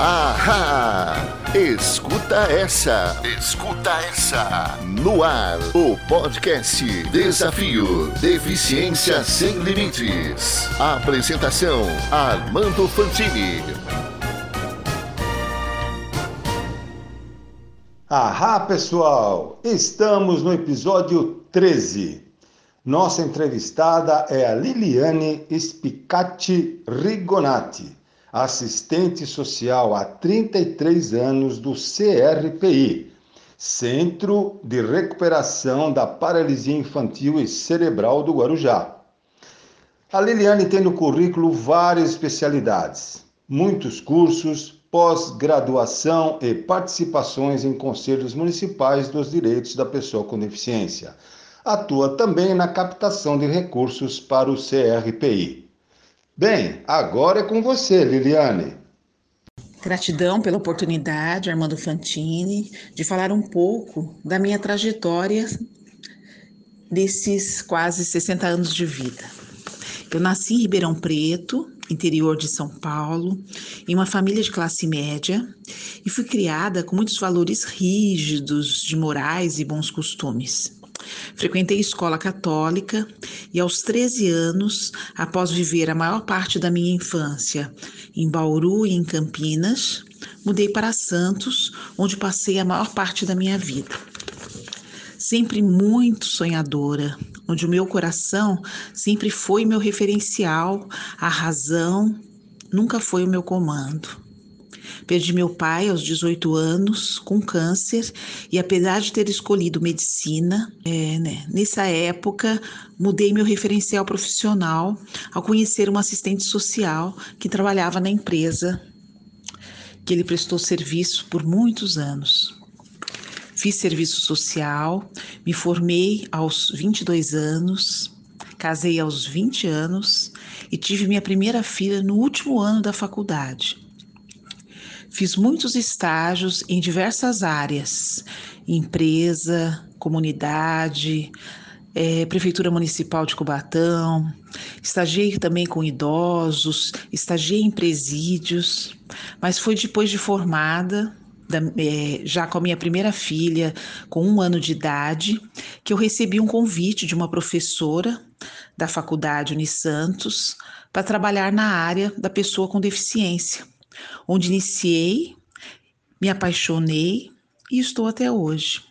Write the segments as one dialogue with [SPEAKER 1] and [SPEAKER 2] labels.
[SPEAKER 1] Ahá! Escuta essa! Escuta essa! No ar, o podcast Desafio Deficiência Sem Limites. Apresentação: Armando Fantini.
[SPEAKER 2] Ahá, pessoal! Estamos no episódio 13. Nossa entrevistada é a Liliane Spicatti Rigonati assistente social há 33 anos do CRPI, Centro de Recuperação da Paralisia Infantil e Cerebral do Guarujá. A Liliane tem no currículo várias especialidades, muitos cursos, pós-graduação e participações em conselhos municipais dos direitos da pessoa com deficiência. Atua também na captação de recursos para o CRPI. Bem, agora é com você, Liliane.
[SPEAKER 3] Gratidão pela oportunidade, Armando Fantini, de falar um pouco da minha trajetória desses quase 60 anos de vida. Eu nasci em Ribeirão Preto, interior de São Paulo, em uma família de classe média e fui criada com muitos valores rígidos de morais e bons costumes. Frequentei escola católica e aos 13 anos, após viver a maior parte da minha infância em Bauru e em Campinas, mudei para Santos, onde passei a maior parte da minha vida. Sempre muito sonhadora, onde o meu coração sempre foi meu referencial, a razão nunca foi o meu comando. Perdi meu pai aos 18 anos com câncer e apesar de ter escolhido medicina, é, né, nessa época mudei meu referencial profissional ao conhecer uma assistente social que trabalhava na empresa que ele prestou serviço por muitos anos. Fiz serviço social, me formei aos 22 anos, casei aos 20 anos e tive minha primeira filha no último ano da faculdade. Fiz muitos estágios em diversas áreas, empresa, comunidade, é, Prefeitura Municipal de Cubatão, estagiei também com idosos, estagiei em presídios, mas foi depois de formada, da, é, já com a minha primeira filha, com um ano de idade, que eu recebi um convite de uma professora da Faculdade Unisantos para trabalhar na área da pessoa com deficiência onde iniciei, me apaixonei e estou até hoje.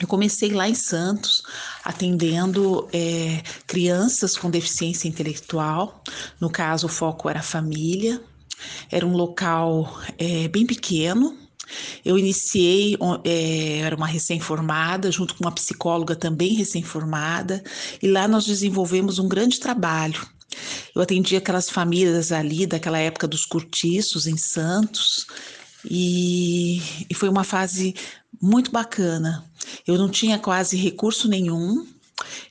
[SPEAKER 3] Eu comecei lá em Santos, atendendo é, crianças com deficiência intelectual. No caso, o foco era a família. Era um local é, bem pequeno. Eu iniciei, é, era uma recém-formada, junto com uma psicóloga também recém-formada, e lá nós desenvolvemos um grande trabalho eu atendi aquelas famílias ali daquela época dos cortiços em Santos e, e foi uma fase muito bacana. Eu não tinha quase recurso nenhum.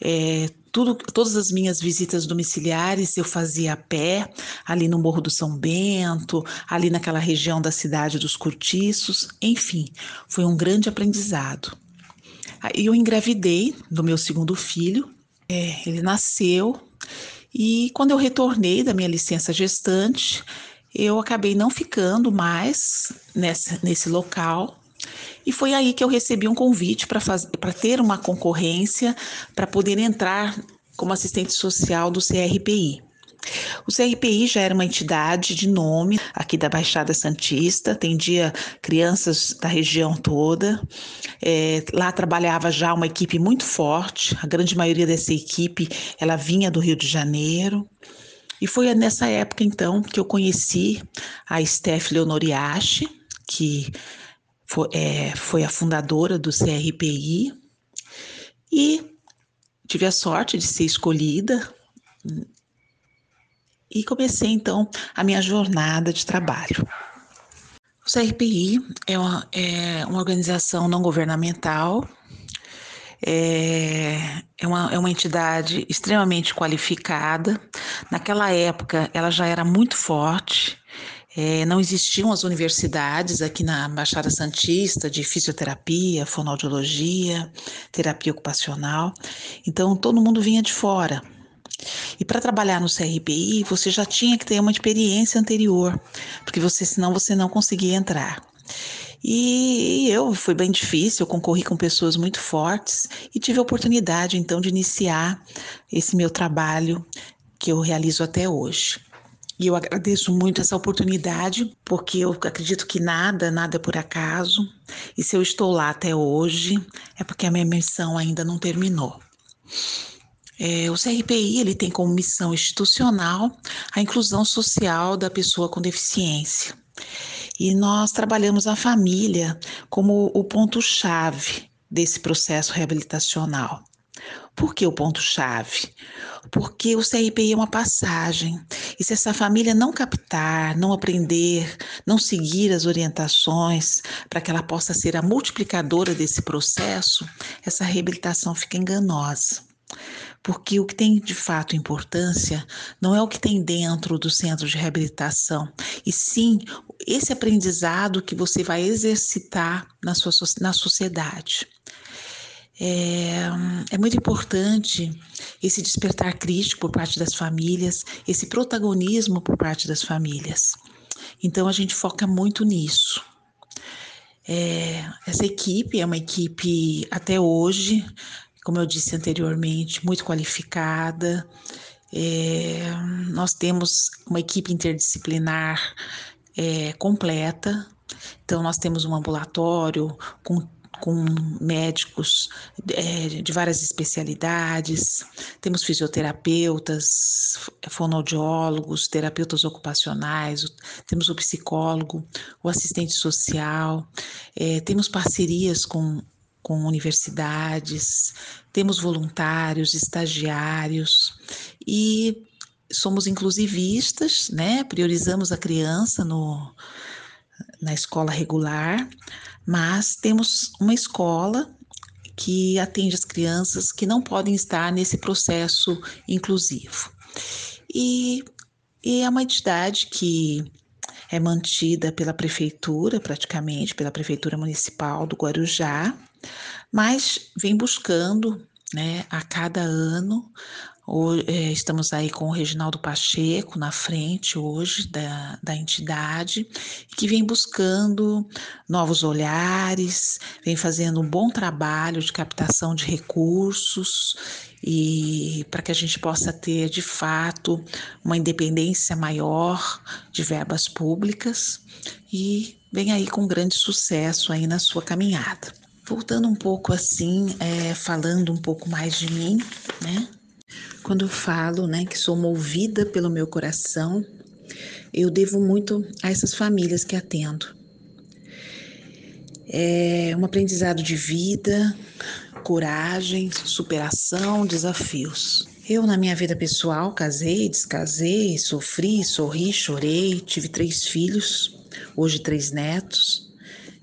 [SPEAKER 3] É, tudo, todas as minhas visitas domiciliares eu fazia a pé, ali no Morro do São Bento, ali naquela região da cidade dos Cortiços, enfim, foi um grande aprendizado. Aí eu engravidei do meu segundo filho, é, ele nasceu e quando eu retornei da minha licença gestante, eu acabei não ficando mais nessa, nesse local. E foi aí que eu recebi um convite para ter uma concorrência para poder entrar como assistente social do CRPI. O CRPI já era uma entidade de nome aqui da Baixada Santista, atendia crianças da região toda. É, lá trabalhava já uma equipe muito forte, a grande maioria dessa equipe ela vinha do Rio de Janeiro. E foi nessa época, então, que eu conheci a Steph Leonoriachi, que foi, é, foi a fundadora do CRPI, e tive a sorte de ser escolhida e comecei então a minha jornada de trabalho. O CRPI é uma, é uma organização não governamental, é, é, uma, é uma entidade extremamente qualificada. Naquela época, ela já era muito forte, é, não existiam as universidades aqui na Baixada Santista de fisioterapia, fonoaudiologia, terapia ocupacional, então todo mundo vinha de fora. E para trabalhar no CRPI, você já tinha que ter uma experiência anterior, porque você senão você não conseguia entrar. E eu foi bem difícil, eu concorri com pessoas muito fortes e tive a oportunidade então de iniciar esse meu trabalho que eu realizo até hoje. E eu agradeço muito essa oportunidade, porque eu acredito que nada, nada é por acaso. E se eu estou lá até hoje, é porque a minha missão ainda não terminou. É, o CRPI ele tem como missão institucional a inclusão social da pessoa com deficiência. E nós trabalhamos a família como o ponto-chave desse processo reabilitacional. Por que o ponto-chave? Porque o CRPI é uma passagem. E se essa família não captar, não aprender, não seguir as orientações para que ela possa ser a multiplicadora desse processo, essa reabilitação fica enganosa. Porque o que tem de fato importância não é o que tem dentro do centro de reabilitação, e sim esse aprendizado que você vai exercitar na, sua, na sociedade. É, é, muito importante esse despertar crítico por parte das famílias, esse protagonismo por parte das famílias. Então a gente foca muito nisso. É, essa equipe é uma equipe até hoje, como eu disse anteriormente, muito qualificada. É, nós temos uma equipe interdisciplinar é, completa. Então, nós temos um ambulatório com com médicos é, de várias especialidades, temos fisioterapeutas, fonoaudiólogos, terapeutas ocupacionais, temos o psicólogo, o assistente social, é, temos parcerias com, com universidades, temos voluntários, estagiários e somos inclusivistas, né? Priorizamos a criança no, na escola regular mas temos uma escola que atende as crianças que não podem estar nesse processo inclusivo. E, e é uma entidade que é mantida pela prefeitura, praticamente, pela prefeitura municipal do Guarujá, mas vem buscando né, a cada ano é, estamos aí com o Reginaldo Pacheco na frente hoje da, da entidade, que vem buscando novos olhares, vem fazendo um bom trabalho de captação de recursos e para que a gente possa ter de fato uma independência maior de verbas públicas e vem aí com grande sucesso aí na sua caminhada. Voltando um pouco assim, é, falando um pouco mais de mim, né? Quando falo, né, que sou movida pelo meu coração, eu devo muito a essas famílias que atendo. É um aprendizado de vida, coragem, superação, desafios. Eu, na minha vida pessoal, casei, descasei, sofri, sorri, chorei, tive três filhos, hoje três netos.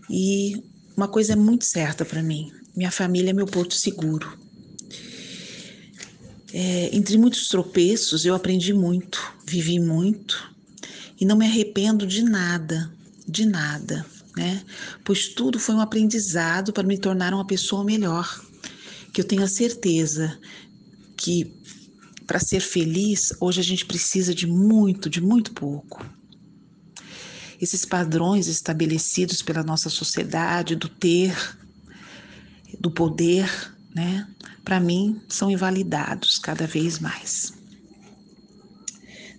[SPEAKER 3] E uma coisa é muito certa para mim: minha família é meu porto seguro. É, entre muitos tropeços, eu aprendi muito, vivi muito e não me arrependo de nada, de nada, né? Pois tudo foi um aprendizado para me tornar uma pessoa melhor. Que eu tenho a certeza que para ser feliz, hoje a gente precisa de muito, de muito pouco. Esses padrões estabelecidos pela nossa sociedade do ter, do poder, né? Para mim, são invalidados cada vez mais.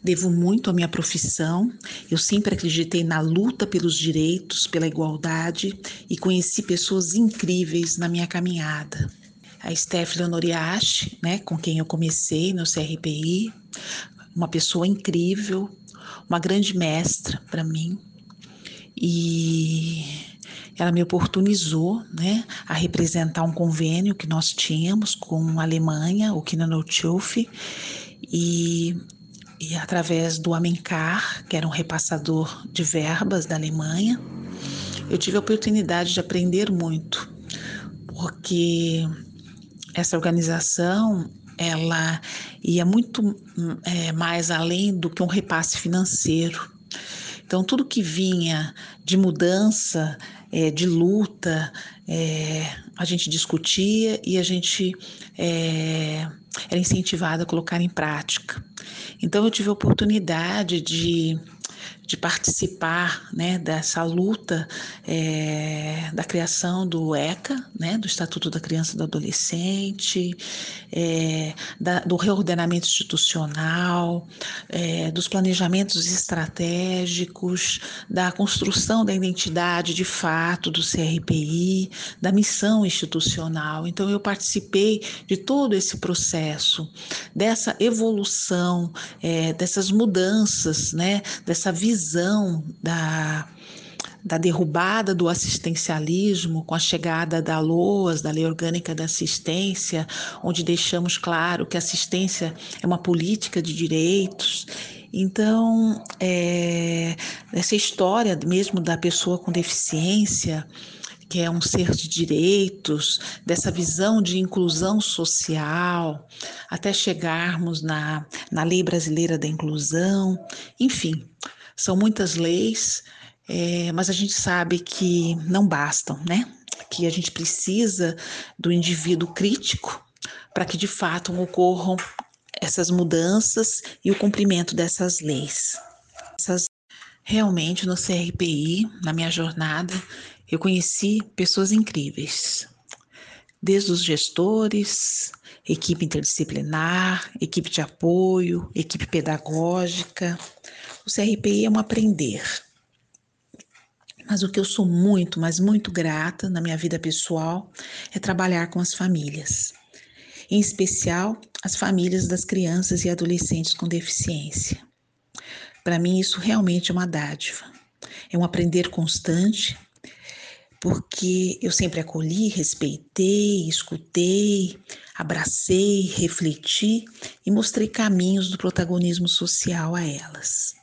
[SPEAKER 3] Devo muito à minha profissão. Eu sempre acreditei na luta pelos direitos, pela igualdade e conheci pessoas incríveis na minha caminhada. A Steph Leonoriachi, né, com quem eu comecei no CRPI, uma pessoa incrível, uma grande mestra para mim. E ela me oportunizou né, a representar um convênio que nós tínhamos com a Alemanha, o Kinanotschuf, e, e através do Amencar, que era um repassador de verbas da Alemanha, eu tive a oportunidade de aprender muito, porque essa organização ela ia muito é, mais além do que um repasse financeiro. Então, tudo que vinha de mudança é, de luta, é, a gente discutia e a gente é, era incentivada a colocar em prática. Então eu tive a oportunidade de de participar né, dessa luta é, da criação do ECA, né, do Estatuto da Criança e do Adolescente, é, da, do reordenamento institucional, é, dos planejamentos estratégicos, da construção da identidade de fato do CRPI, da missão institucional. Então, eu participei de todo esse processo, dessa evolução, dessas mudanças, né, dessa visão visão da, da derrubada do assistencialismo com a chegada da LOAS, da Lei Orgânica da Assistência, onde deixamos claro que assistência é uma política de direitos. Então, é, essa história mesmo da pessoa com deficiência, que é um ser de direitos, dessa visão de inclusão social, até chegarmos na, na Lei Brasileira da Inclusão, enfim, são muitas leis, é, mas a gente sabe que não bastam, né? Que a gente precisa do indivíduo crítico para que de fato ocorram essas mudanças e o cumprimento dessas leis. Essas, realmente no CRPI, na minha jornada, eu conheci pessoas incríveis, desde os gestores, equipe interdisciplinar, equipe de apoio, equipe pedagógica, o CRPI é um aprender. Mas o que eu sou muito, mas muito grata na minha vida pessoal é trabalhar com as famílias, em especial as famílias das crianças e adolescentes com deficiência. Para mim, isso realmente é uma dádiva, é um aprender constante, porque eu sempre acolhi, respeitei, escutei, abracei, refleti e mostrei caminhos do protagonismo social a elas.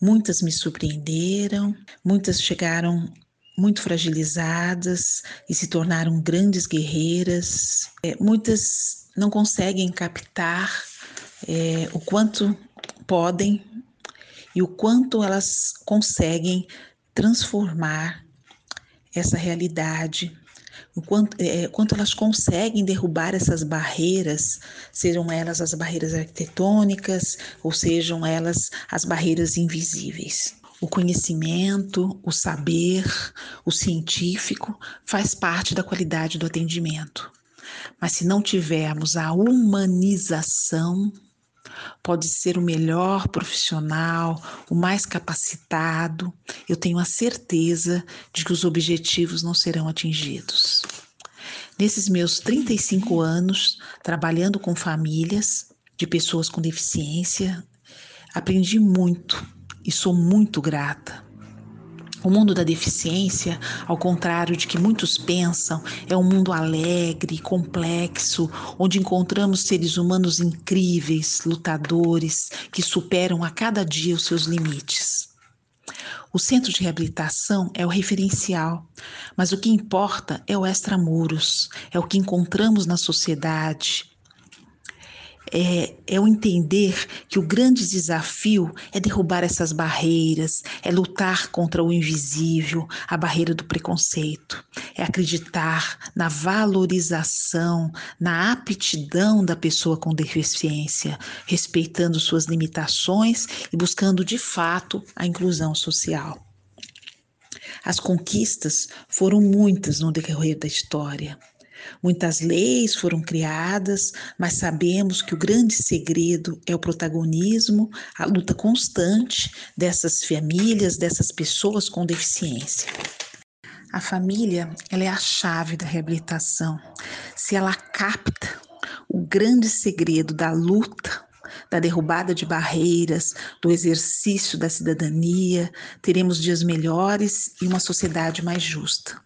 [SPEAKER 3] Muitas me surpreenderam, muitas chegaram muito fragilizadas e se tornaram grandes guerreiras. É, muitas não conseguem captar é, o quanto podem e o quanto elas conseguem transformar essa realidade o quanto, é, quanto elas conseguem derrubar essas barreiras, sejam elas as barreiras arquitetônicas ou sejam elas as barreiras invisíveis. O conhecimento, o saber, o científico faz parte da qualidade do atendimento. Mas se não tivermos a humanização, pode ser o melhor profissional, o mais capacitado, eu tenho a certeza de que os objetivos não serão atingidos. Nesses meus 35 anos trabalhando com famílias de pessoas com deficiência, aprendi muito e sou muito grata. O mundo da deficiência, ao contrário de que muitos pensam, é um mundo alegre, complexo, onde encontramos seres humanos incríveis, lutadores, que superam a cada dia os seus limites. O centro de reabilitação é o referencial, mas o que importa é o extramuros, é o que encontramos na sociedade, é, é o entender que o grande desafio é derrubar essas barreiras, é lutar contra o invisível, a barreira do preconceito, é acreditar na valorização, na aptidão da pessoa com deficiência, respeitando suas limitações e buscando de fato a inclusão social. As conquistas foram muitas no decorrer da história. Muitas leis foram criadas, mas sabemos que o grande segredo é o protagonismo, a luta constante dessas famílias, dessas pessoas com deficiência. A família, ela é a chave da reabilitação. Se ela capta o grande segredo da luta, da derrubada de barreiras, do exercício da cidadania, teremos dias melhores e uma sociedade mais justa.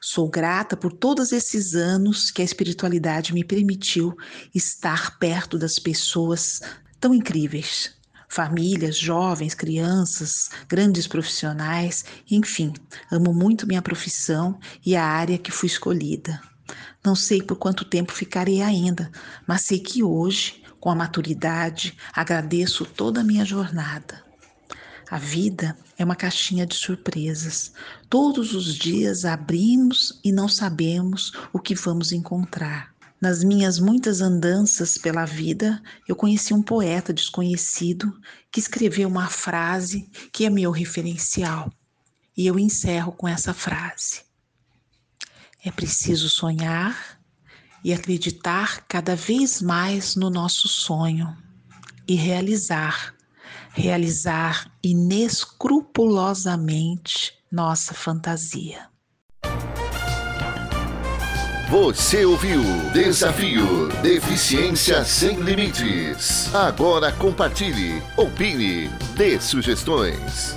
[SPEAKER 3] Sou grata por todos esses anos que a espiritualidade me permitiu estar perto das pessoas tão incríveis. Famílias, jovens, crianças, grandes profissionais, enfim, amo muito minha profissão e a área que fui escolhida. Não sei por quanto tempo ficarei ainda, mas sei que hoje, com a maturidade, agradeço toda a minha jornada. A vida é uma caixinha de surpresas. Todos os dias abrimos e não sabemos o que vamos encontrar. Nas minhas muitas andanças pela vida, eu conheci um poeta desconhecido que escreveu uma frase que é meu referencial. E eu encerro com essa frase: É preciso sonhar e acreditar cada vez mais no nosso sonho e realizar, realizar inescrupulosamente nossa fantasia.
[SPEAKER 1] Você ouviu Desafio Deficiência Sem Limites. Agora compartilhe, opine, dê sugestões.